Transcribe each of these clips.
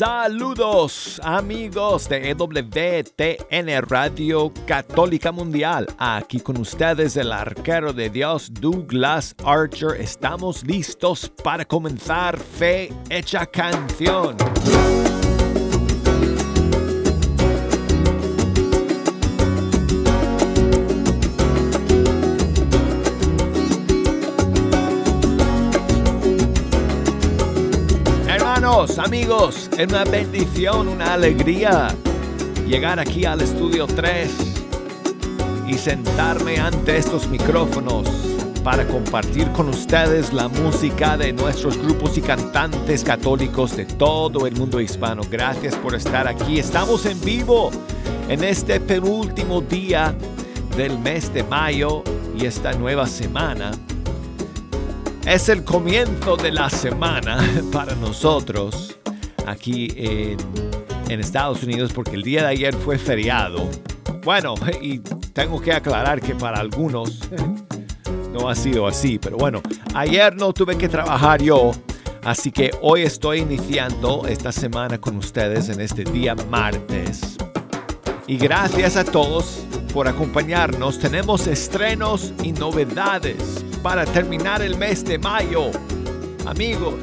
Saludos amigos de EWTN Radio Católica Mundial. Aquí con ustedes el arquero de Dios Douglas Archer. Estamos listos para comenzar Fe Hecha Canción. Amigos, es una bendición, una alegría llegar aquí al estudio 3 y sentarme ante estos micrófonos para compartir con ustedes la música de nuestros grupos y cantantes católicos de todo el mundo hispano. Gracias por estar aquí. Estamos en vivo en este penúltimo día del mes de mayo y esta nueva semana es el comienzo de la semana para nosotros aquí en, Estados Unidos porque el día de ayer fue feriado. Bueno, y tengo que aclarar que para algunos no ha sido así, pero bueno, ayer no tuve que trabajar yo, así que hoy estoy iniciando esta semana con ustedes en este día martes. Y gracias a todos por acompañarnos. Tenemos estrenos y novedades para terminar el mes de mayo. Amigos,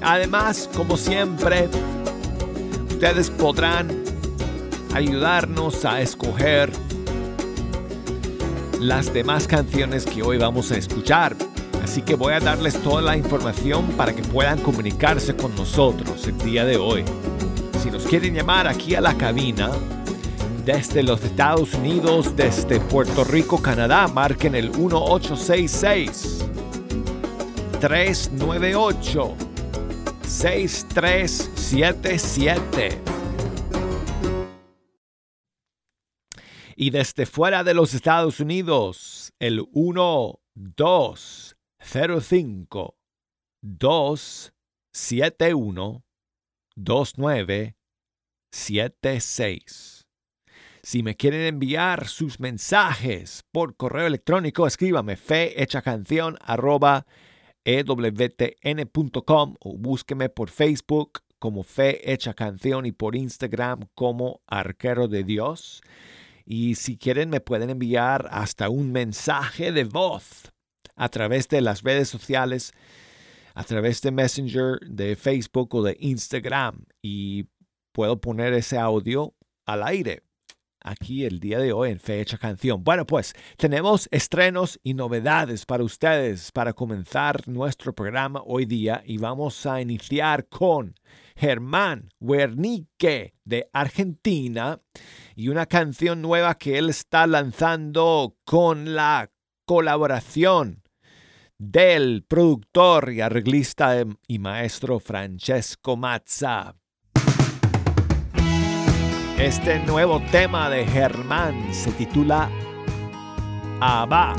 además, como siempre, ustedes podrán ayudarnos a escoger las demás canciones que hoy vamos a escuchar. Así que voy a darles toda la información para que puedan comunicarse con nosotros el día de hoy. Si nos quieren llamar aquí a la cabina, desde los Estados Unidos, desde Puerto Rico, Canadá, marquen el 1866 398 6377. Y desde fuera de los Estados Unidos, el 1205 271 2976. Si me quieren enviar sus mensajes por correo electrónico, escríbame fehechacanción.com o búsqueme por Facebook como Fe Canción y por Instagram como Arquero de Dios. Y si quieren me pueden enviar hasta un mensaje de voz a través de las redes sociales, a través de Messenger, de Facebook o de Instagram. Y puedo poner ese audio al aire aquí el día de hoy en Fecha Canción. Bueno, pues tenemos estrenos y novedades para ustedes para comenzar nuestro programa hoy día y vamos a iniciar con Germán Wernicke de Argentina y una canción nueva que él está lanzando con la colaboración del productor y arreglista y maestro Francesco Mazza. Este nuevo tema de Germán se titula Abba.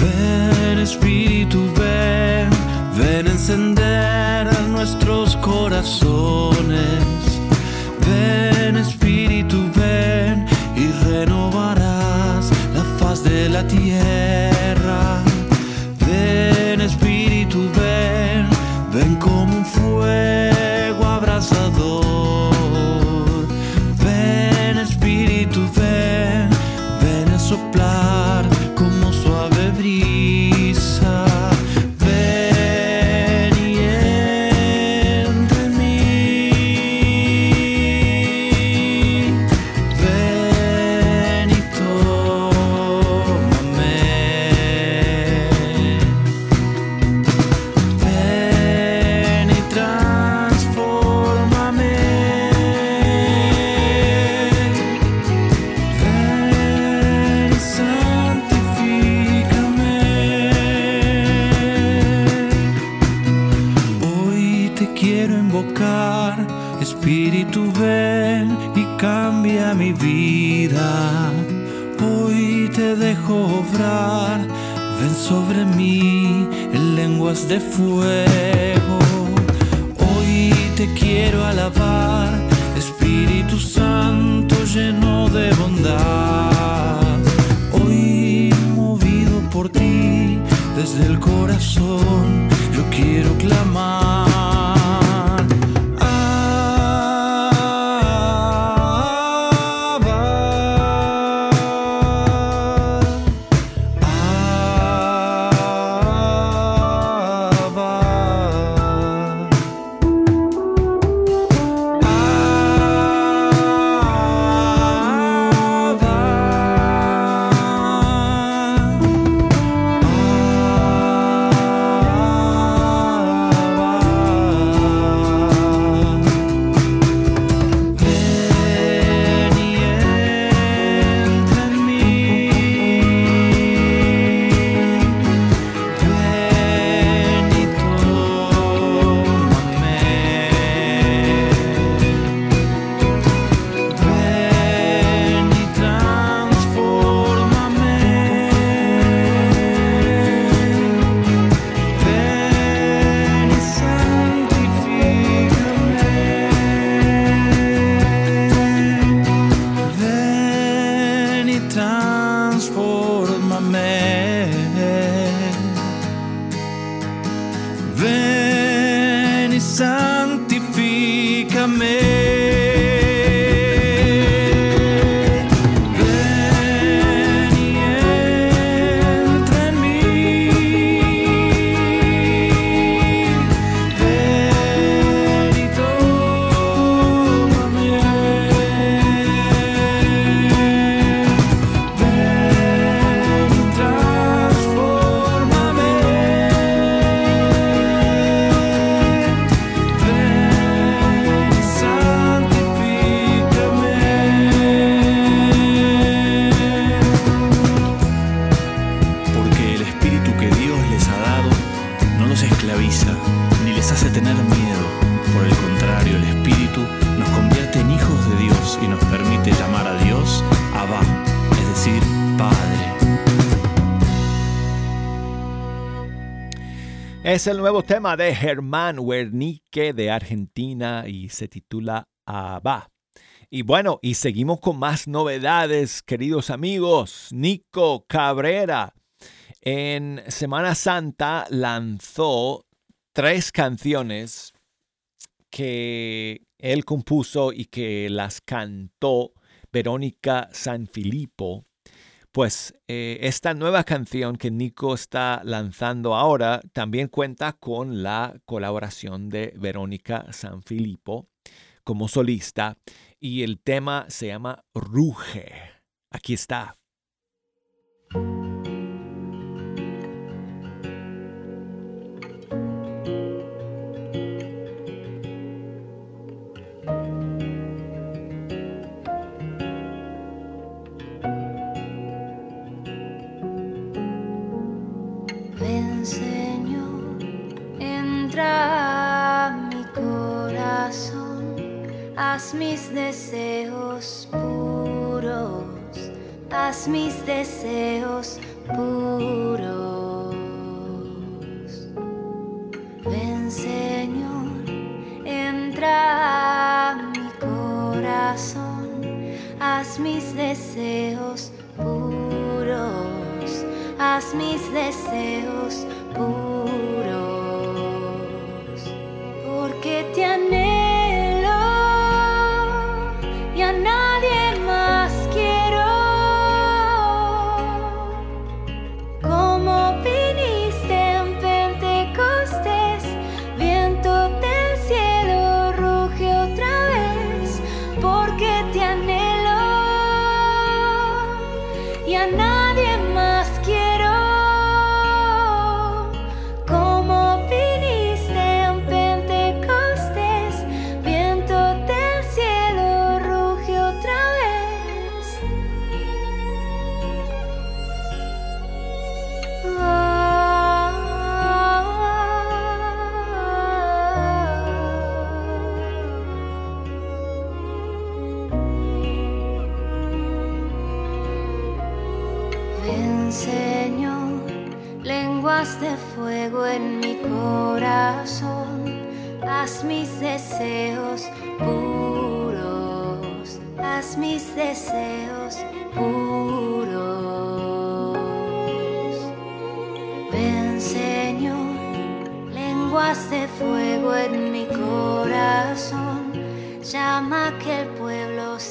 Ven Espíritu, ven, ven encender nuestros corazones. Ven Espíritu, ven y renovarás la faz de la tierra. sobre mí en lenguas de fuego. Hoy te quiero alabar, Espíritu Santo lleno de bondad. Hoy movido por ti, desde el corazón, yo quiero clamar. Es el nuevo tema de Germán Wernicke de Argentina y se titula Abba. Y bueno, y seguimos con más novedades, queridos amigos. Nico Cabrera en Semana Santa lanzó tres canciones que él compuso y que las cantó Verónica Sanfilippo pues eh, esta nueva canción que Nico está lanzando ahora también cuenta con la colaboración de Verónica Sanfilippo como solista y el tema se llama Ruge. Aquí está. Mi corazón, haz mis deseos puros, haz mis deseos puros. Ven Señor, entra mi corazón, haz mis deseos puros, haz mis deseos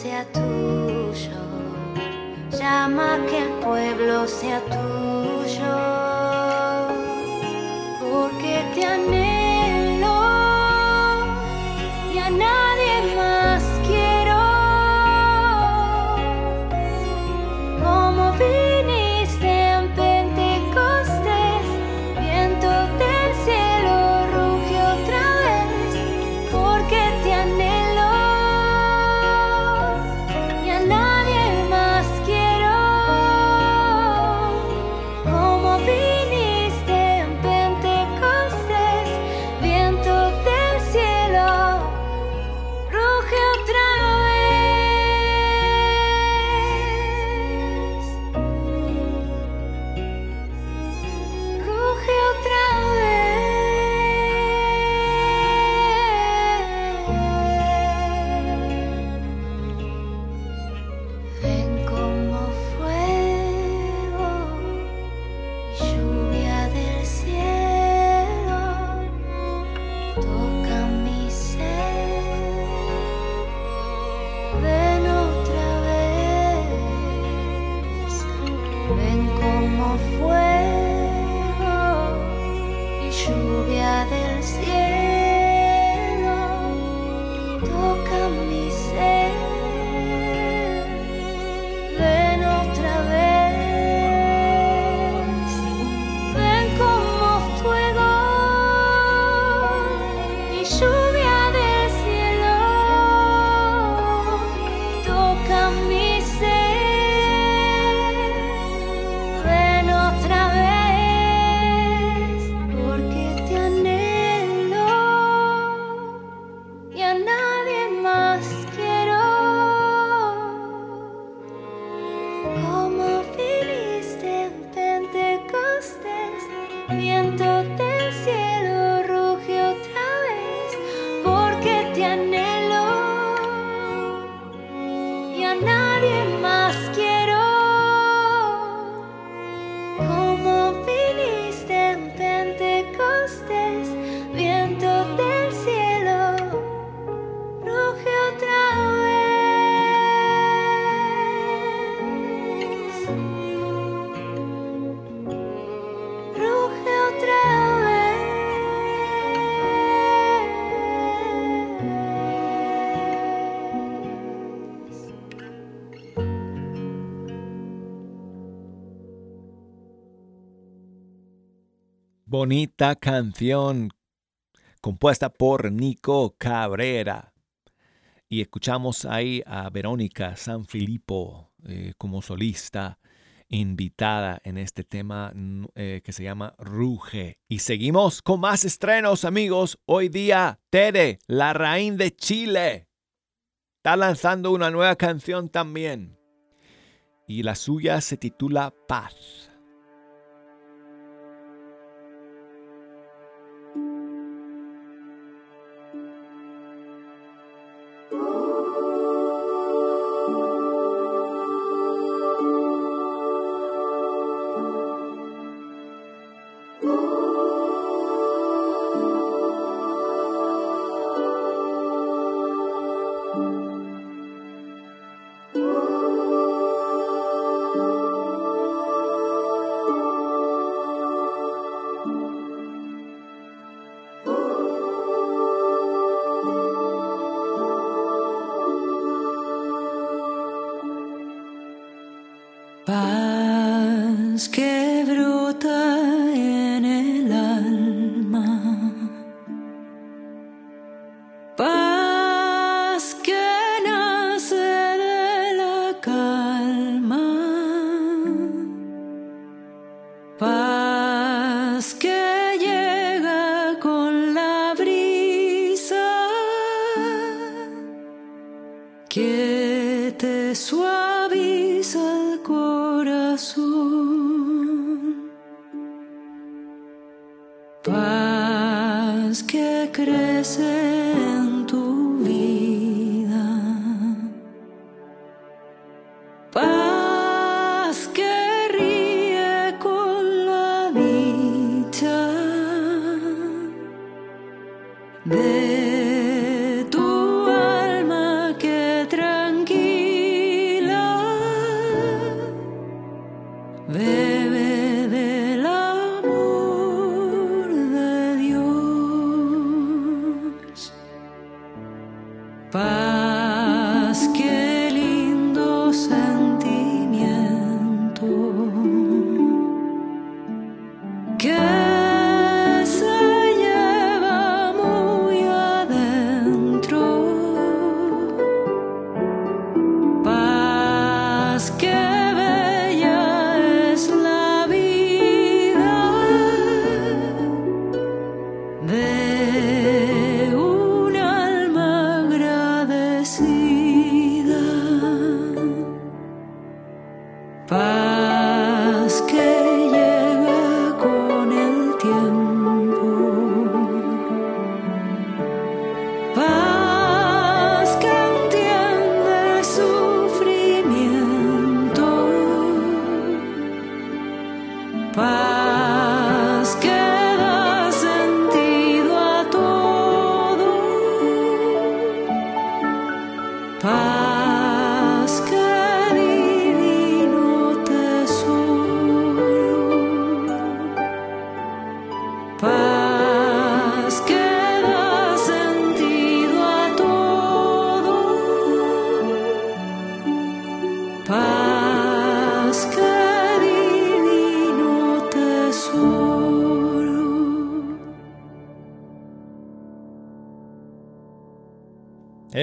sea tuyo, llama que el pueblo sea tuyo. bonita canción compuesta por Nico Cabrera. Y escuchamos ahí a Verónica Sanfilippo eh, como solista invitada en este tema mm, eh, que se llama Ruge. Y seguimos con más estrenos, amigos. Hoy día, Tere, la Raín de Chile, está lanzando una nueva canción también. Y la suya se titula Paz.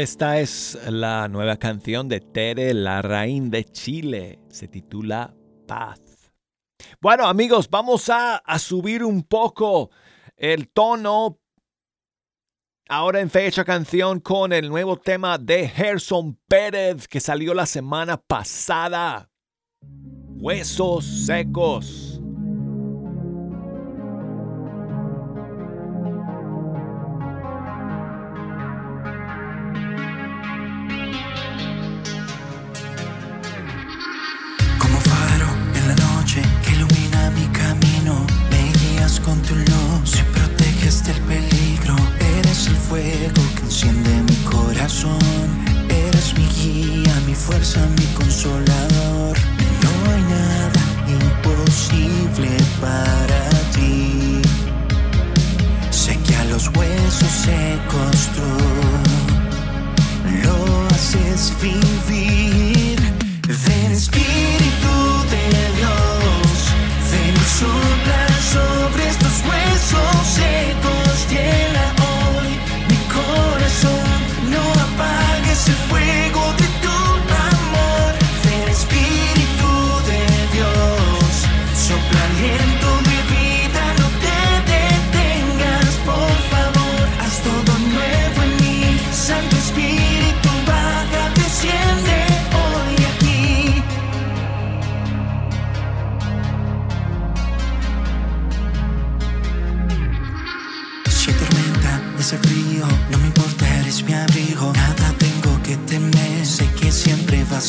Esta es la nueva canción de Tere Larraín de Chile. Se titula Paz. Bueno amigos, vamos a, subir un poco el tono ahora en fecha canción con el nuevo tema de Gerson Pérez que salió la semana pasada. Huesos secos. fuerza, mi consolador. No hay nada imposible para ti. Sé que a los huesos se construyó, lo haces vivir.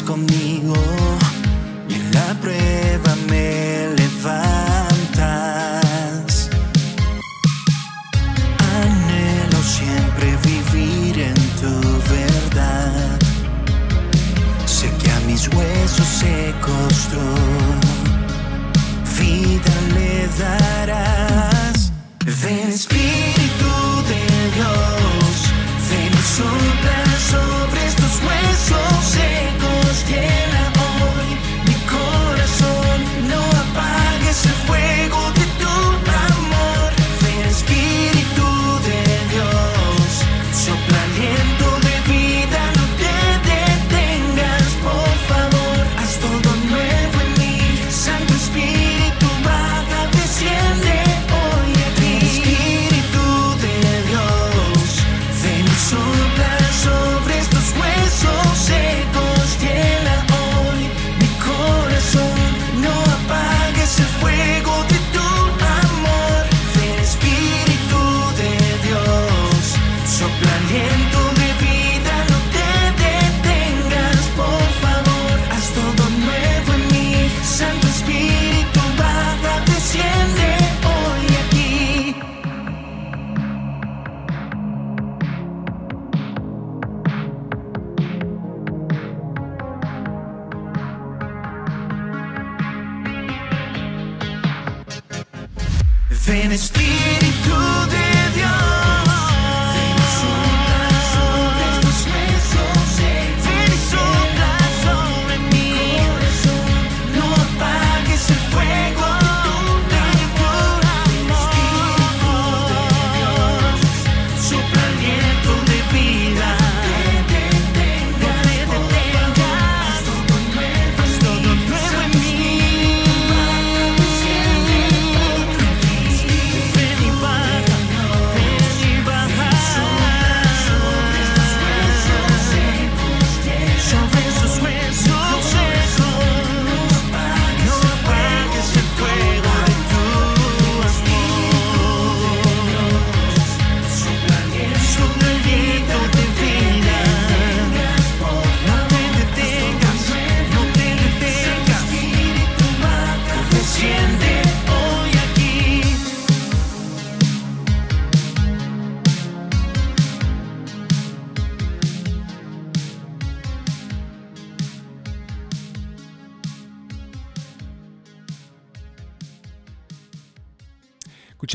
conmigo y en la prueba me levantas. Anhelo siempre vivir en tu verdad. Sé que a mis huesos se construyó vida le darás. Ven Espíritu de Dios, ven soplar.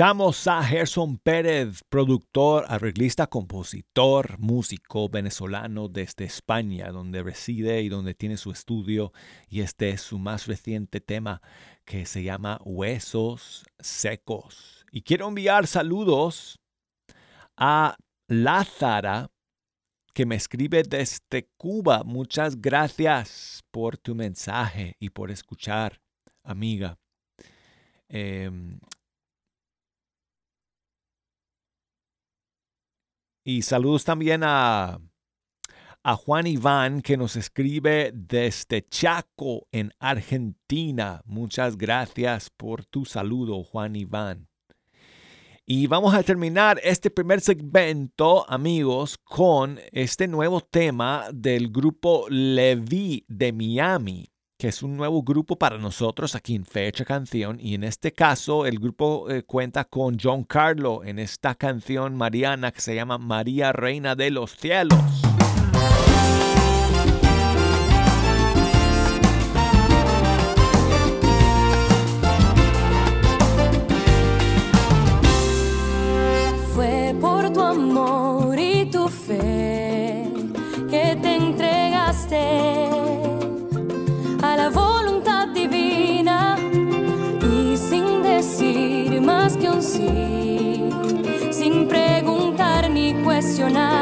Escuchamos a Gerson Pérez, productor, arreglista, compositor, músico venezolano desde España, donde reside y donde tiene su estudio. Y este es su más reciente tema que se llama Huesos Secos. Y quiero enviar saludos a Lázara, que me escribe desde Cuba. Muchas gracias por tu mensaje y por escuchar, amiga. Em, Y saludos también a, a Juan Iván que nos escribe desde Chaco en Argentina. Muchas gracias por tu saludo, Juan Iván. Y vamos a terminar este primer segmento, amigos, con este nuevo tema del grupo Levi de Miami que es un nuevo grupo para nosotros aquí en Fecha Canción. Y en este caso, el grupo eh, cuenta con John Carlo en esta canción mariana que se llama María Reina de los Cielos. corner.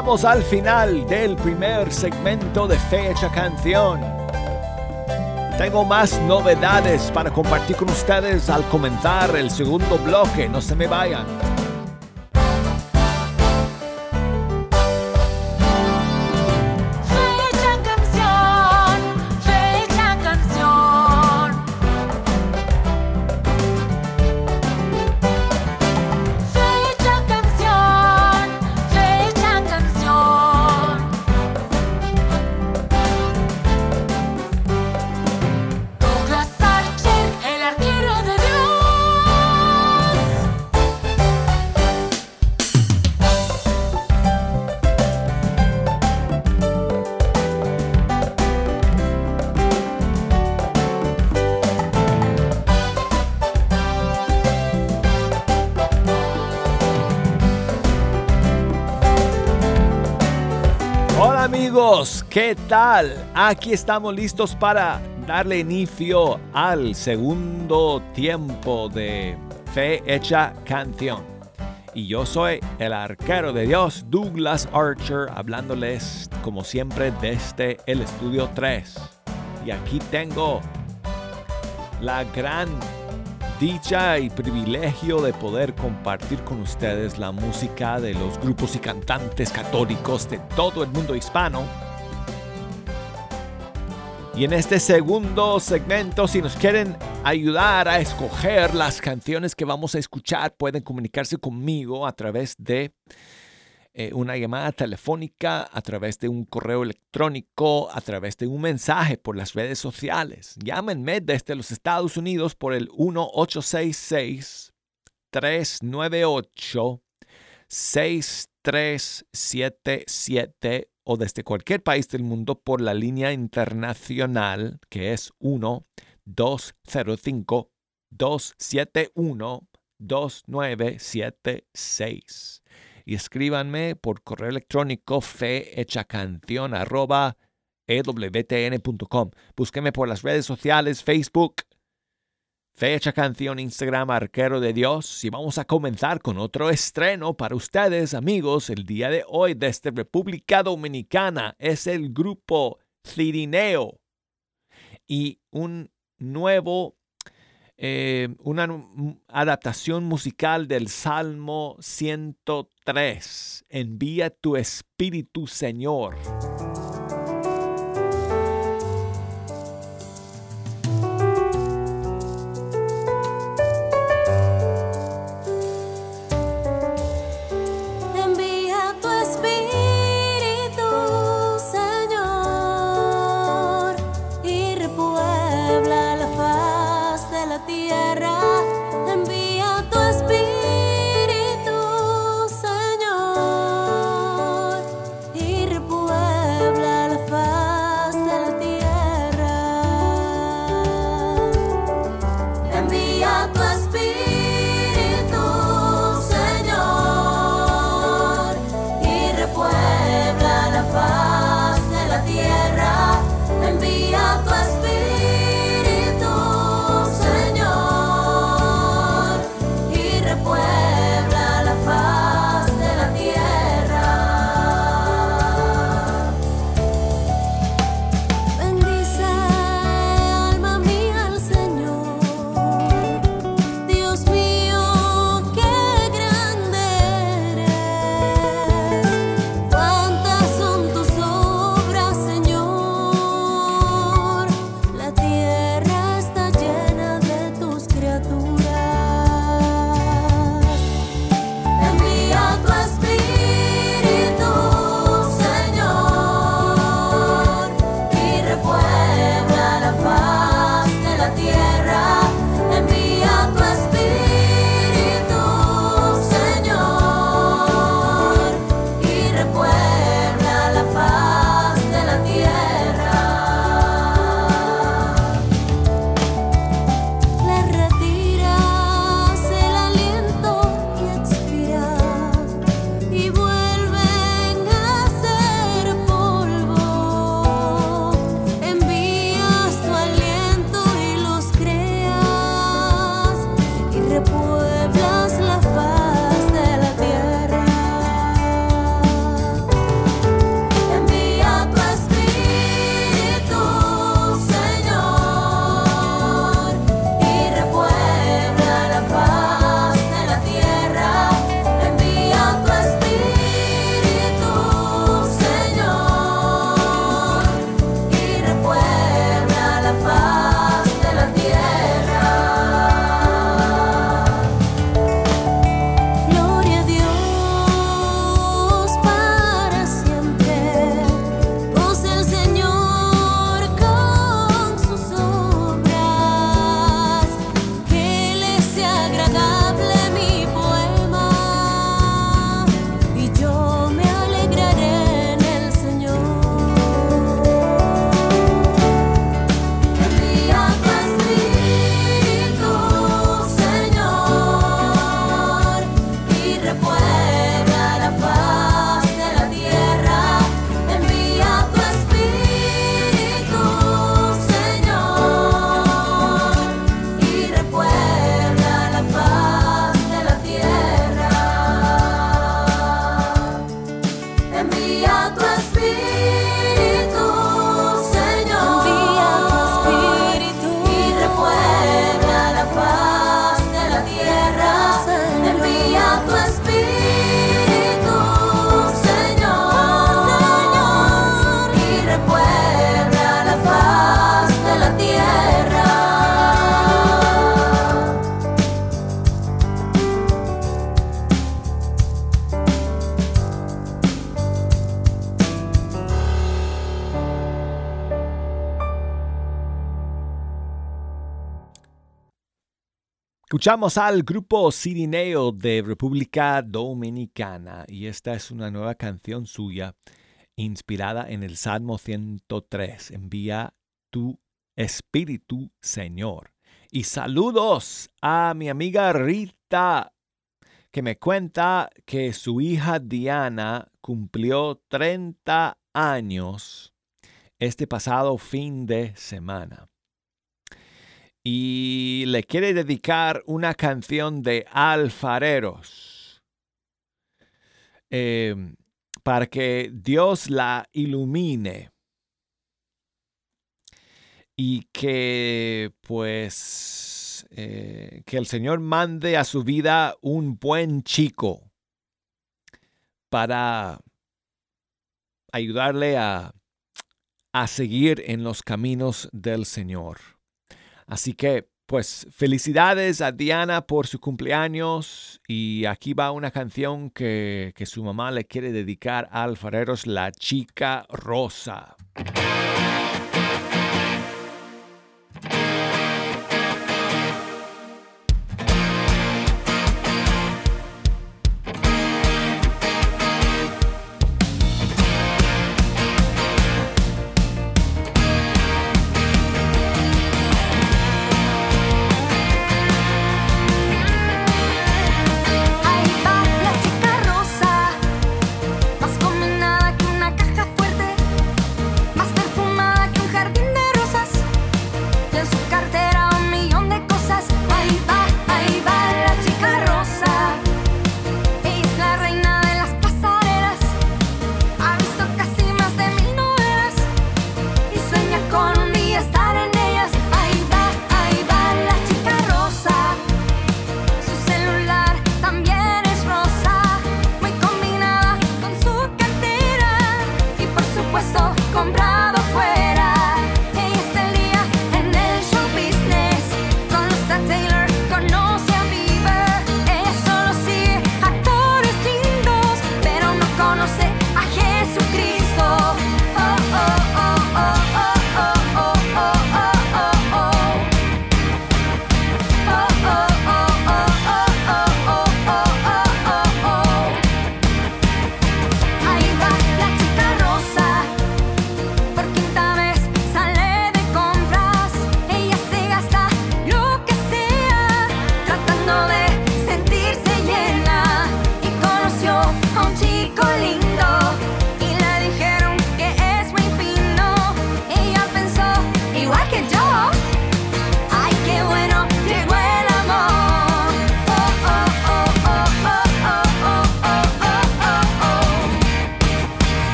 Llegamos al final del primer segmento de Fecha Canción. Tengo más novedades para compartir con ustedes al comenzar el segundo bloque, no se me vayan. ¿Qué tal? Aquí estamos listos para darle inicio al segundo tiempo de Fe Hecha Canción. Y yo soy el arquero de Dios, Douglas Archer, hablándoles como siempre desde el estudio 3. Y aquí tengo la gran dicha y privilegio de poder compartir con ustedes la música de los grupos y cantantes católicos de todo el mundo hispano y en este segundo segmento, si nos quieren ayudar a escoger las canciones que vamos a escuchar, pueden comunicarse conmigo a través de eh, una llamada telefónica, a través de un correo electrónico, a través de un mensaje por las redes sociales. Llámenme desde los Estados Unidos por el 1866 398 6377 o desde cualquier país del mundo por la línea internacional que es 1-205-271-2976. Y escríbanme por correo electrónico fehechacanción arroba. Búsquenme por las redes sociales, Facebook, Fecha canción Instagram Arquero de Dios. Y vamos a comenzar con otro estreno para ustedes amigos el día de hoy desde República Dominicana. Es el grupo Cirineo. Y un nuevo eh, una adaptación musical del Salmo 103 Envía tu Espíritu Señor. Escuchamos al grupo Sirineo de República Dominicana y esta es una nueva canción suya inspirada en el Salmo 103. Envía tu espíritu, Señor. Y saludos a mi amiga Rita, que me cuenta que su hija Diana cumplió 30 años este pasado fin de semana y le quiere dedicar una canción de alfareros em, para que Dios la ilumine y que pues eh, que el Señor mande a su vida un buen chico para ayudarle a, a seguir en los caminos del Señor. Así que, pues, felicidades a Diana por su cumpleaños y aquí va una canción que, que su mamá le quiere dedicar a Alfareros, La Chica Rosa.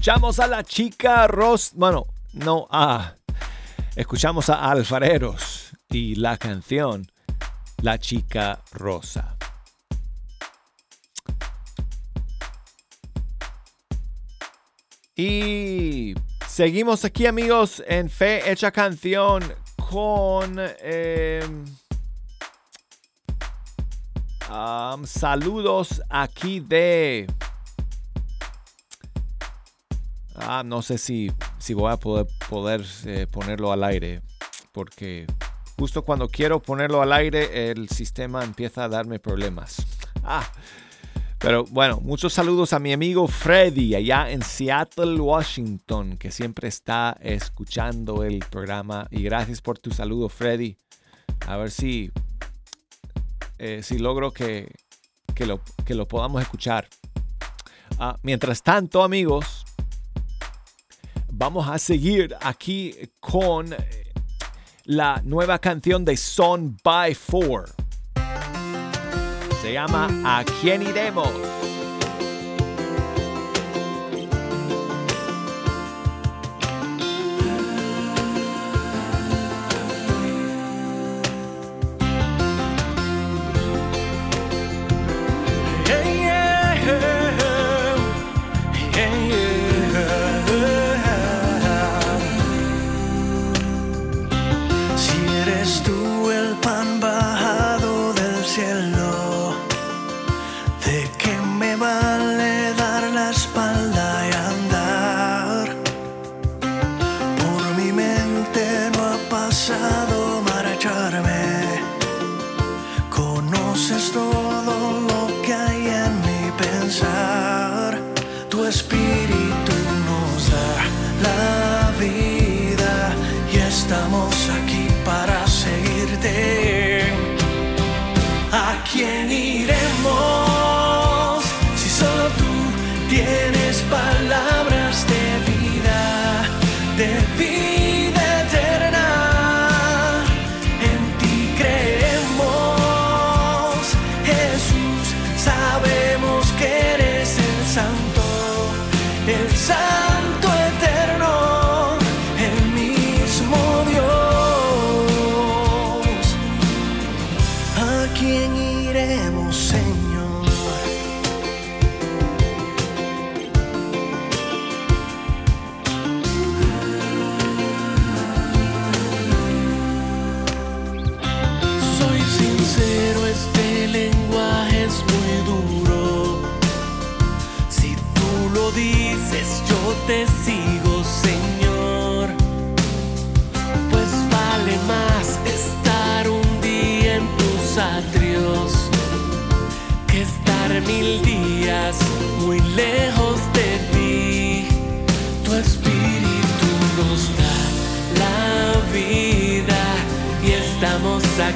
Escuchamos a la chica Ross. Bueno, no a. Escuchamos a Alfareros y la canción La chica rosa. Y seguimos aquí amigos en Fe Hecha Canción con em, saludos aquí de Ah, no sé si, si voy a poder, poder eh, ponerlo al aire, porque justo cuando quiero ponerlo al aire, el sistema empieza a darme problemas. Ah, pero bueno, muchos saludos a mi amigo Freddy allá en Seattle, Washington, que siempre está escuchando el programa. Y gracias por tu saludo, Freddy. A ver si, eh, si logro que, que, lo, que lo podamos escuchar. Ah, mientras tanto, amigos, vamos a seguir aquí con eh, la nueva canción de Son by Four. Se llama A quién iremos.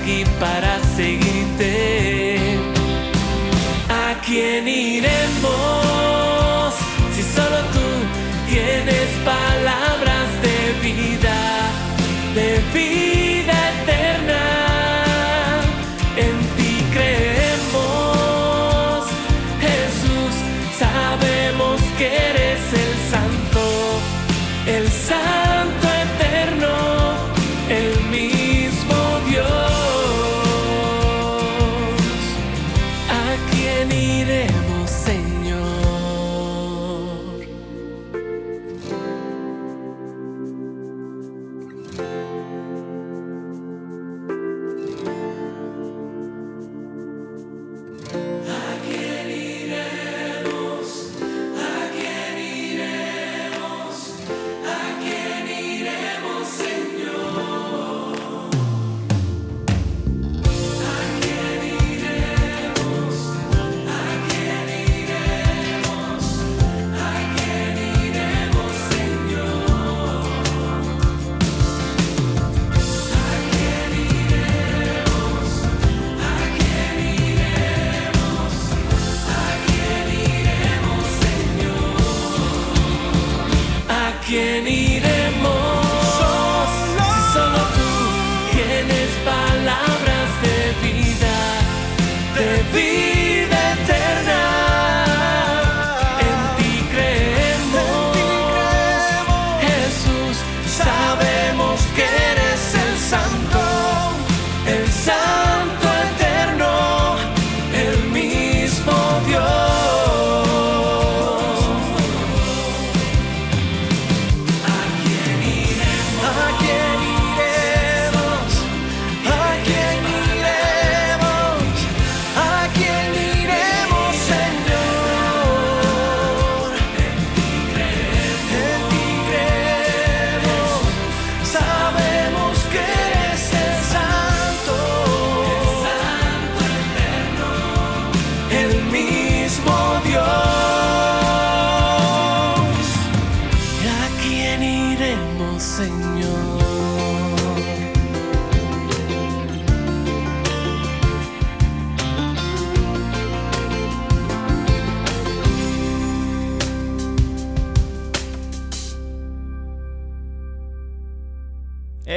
aquí para seguir.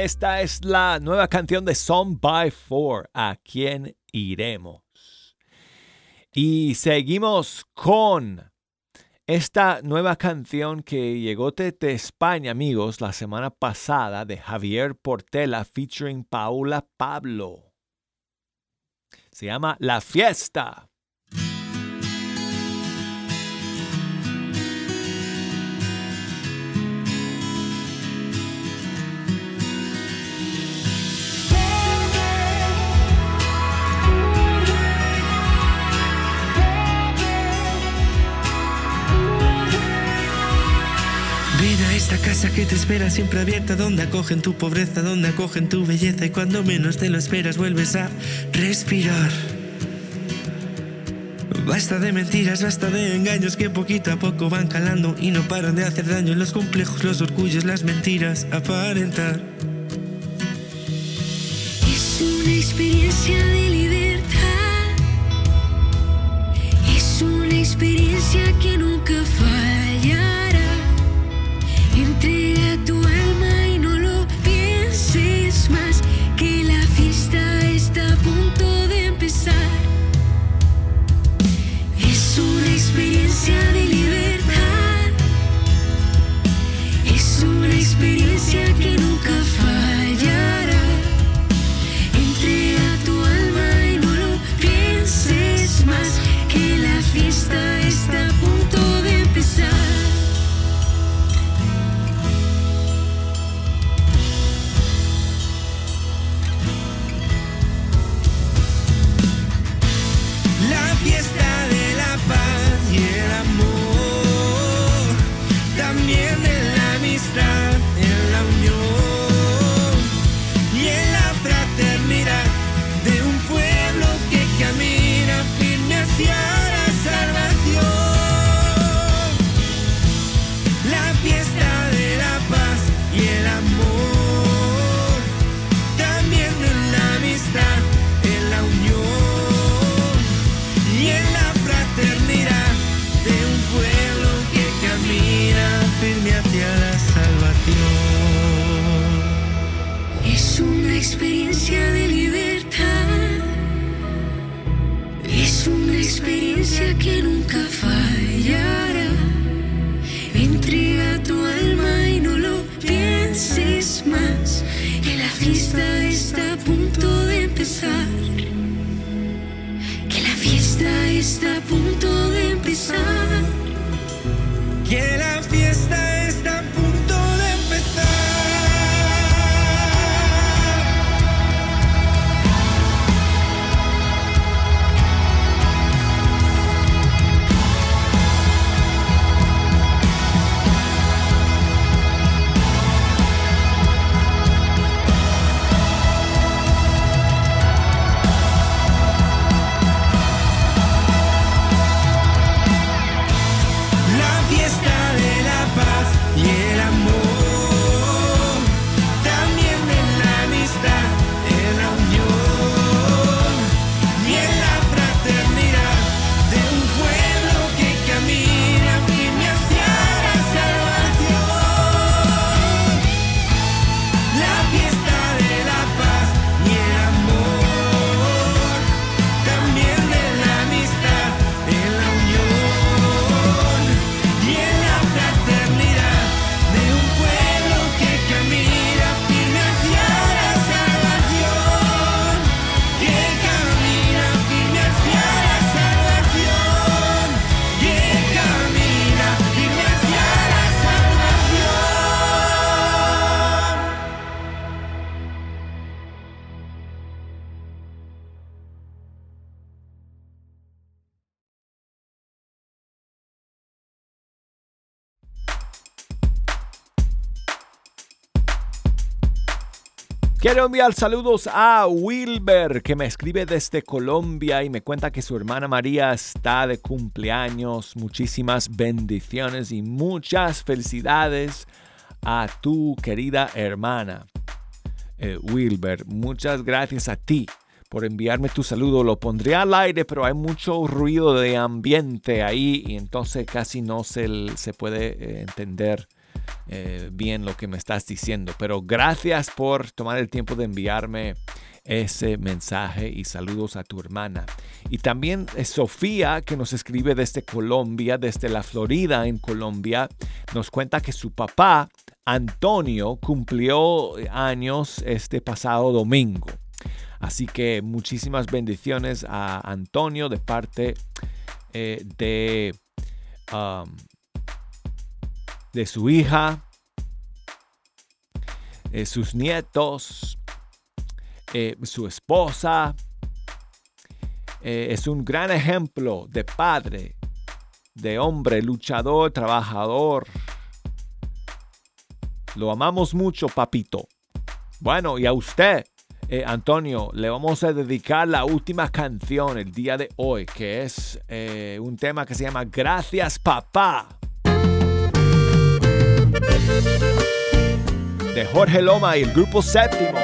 Esta es la nueva canción de Song by Four, ¿A quién iremos? Y seguimos con esta nueva canción que llegó desde España, amigos, la semana pasada de Javier Portela featuring Paula Pablo. Se llama La Fiesta. Esta casa que te espera siempre abierta, donde acogen tu pobreza, donde acogen tu belleza y cuando menos te lo esperas vuelves a respirar. Basta de mentiras, basta de engaños que poquito a poco van calando y no paran de hacer daño. Los complejos, los orgullos, las mentiras, aparentar. Es una experiencia de libertad. Es una experiencia que nunca fallará. Es una experiencia de libertad. Es una experiencia que nunca fallará. Entrega tu alma y no lo pienses más. Que la fiesta está a punto de empezar. Que la fiesta está a punto de empezar. Quiero enviar saludos a Wilber, que me escribe desde Colombia y me cuenta que su hermana María está de cumpleaños. Muchísimas bendiciones y muchas felicidades a tu querida hermana. Eh, Wilber, muchas gracias a ti por enviarme tu saludo. Lo pondré al aire, pero hay mucho ruido de ambiente ahí y entonces casi no se, se puede eh, entender eh, bien lo que me estás diciendo, pero gracias por tomar el tiempo de enviarme ese mensaje y saludos a tu hermana. Y también eh, Sofía, que nos escribe desde Colombia, desde la Florida en Colombia, nos cuenta que su papá, Antonio, cumplió años este pasado domingo. Así que muchísimas bendiciones a Antonio de parte eh, de, um, de su hija, eh, sus nietos, eh, su esposa. es un gran ejemplo de padre, de hombre, luchador, trabajador. Lo amamos mucho, papito. Bueno, y a usted, eh, Antonio, le vamos a dedicar la última canción el día de hoy, que es eh, un tema que se llama Gracias, papá. Jorge Loma y el grupo séptimo.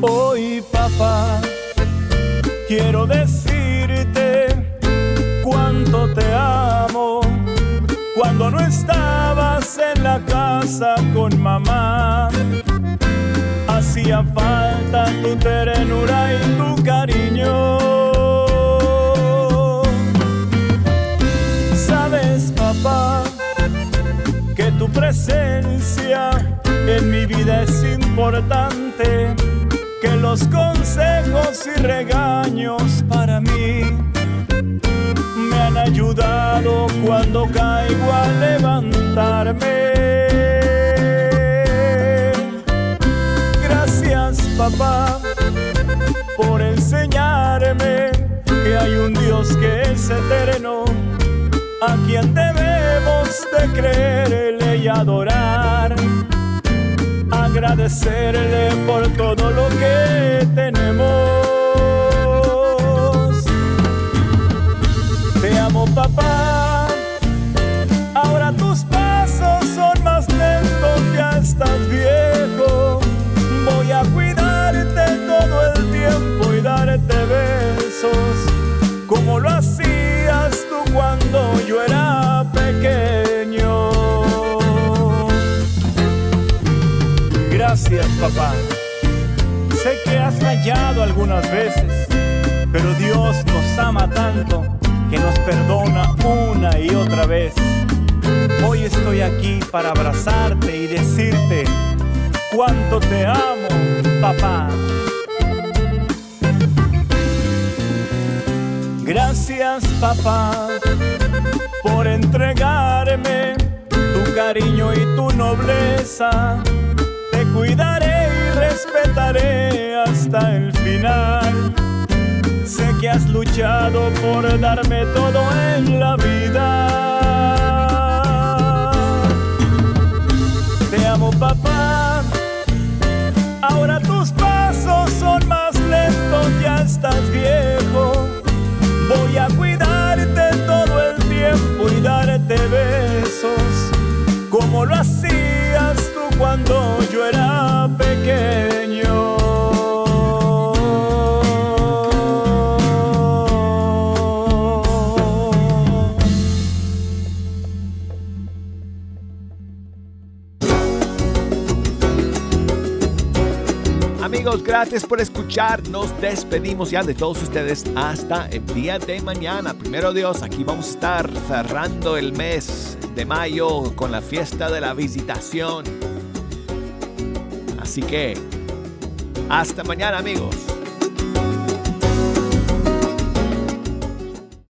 Hoy papá, quiero decirte cuánto te amo. Cuando no estabas mamá, hacía falta tu ternura y tu cariño. Sabes papá, que tu presencia en mi vida es importante, que los consejos y regaños para mí me han ayudado cuando caigo a levantarme. Papá por enseñarme que hay un Dios que es eterno a quien debemos de creerle y adorar. Agradecerle por todo lo que tenemos. Te amo papá, ahora tus pasos son más lentos, ya estás viejo. Como lo hacías tú cuando yo era pequeño. Gracias, papá. Sé que has fallado algunas veces, pero Dios nos ama tanto que nos perdona una y otra vez. Hoy estoy aquí para abrazarte y decirte cuánto te amo, papá. Gracias papá por entregarme tu cariño y tu nobleza. Te cuidaré y respetaré hasta el final. Sé que has luchado por darme todo en la vida. Te amo papá. Ahora tus pasos son más lentos, ya estás viejo. Voy a cuidarte todo el tiempo y darte besos como lo hacías tú cuando yo era pequeño. Gracias por escuchar. Nos despedimos ya de todos ustedes hasta el día de mañana. Primero Dios, aquí vamos a estar cerrando el mes de mayo con la fiesta de la visitación. Así que, hasta mañana amigos.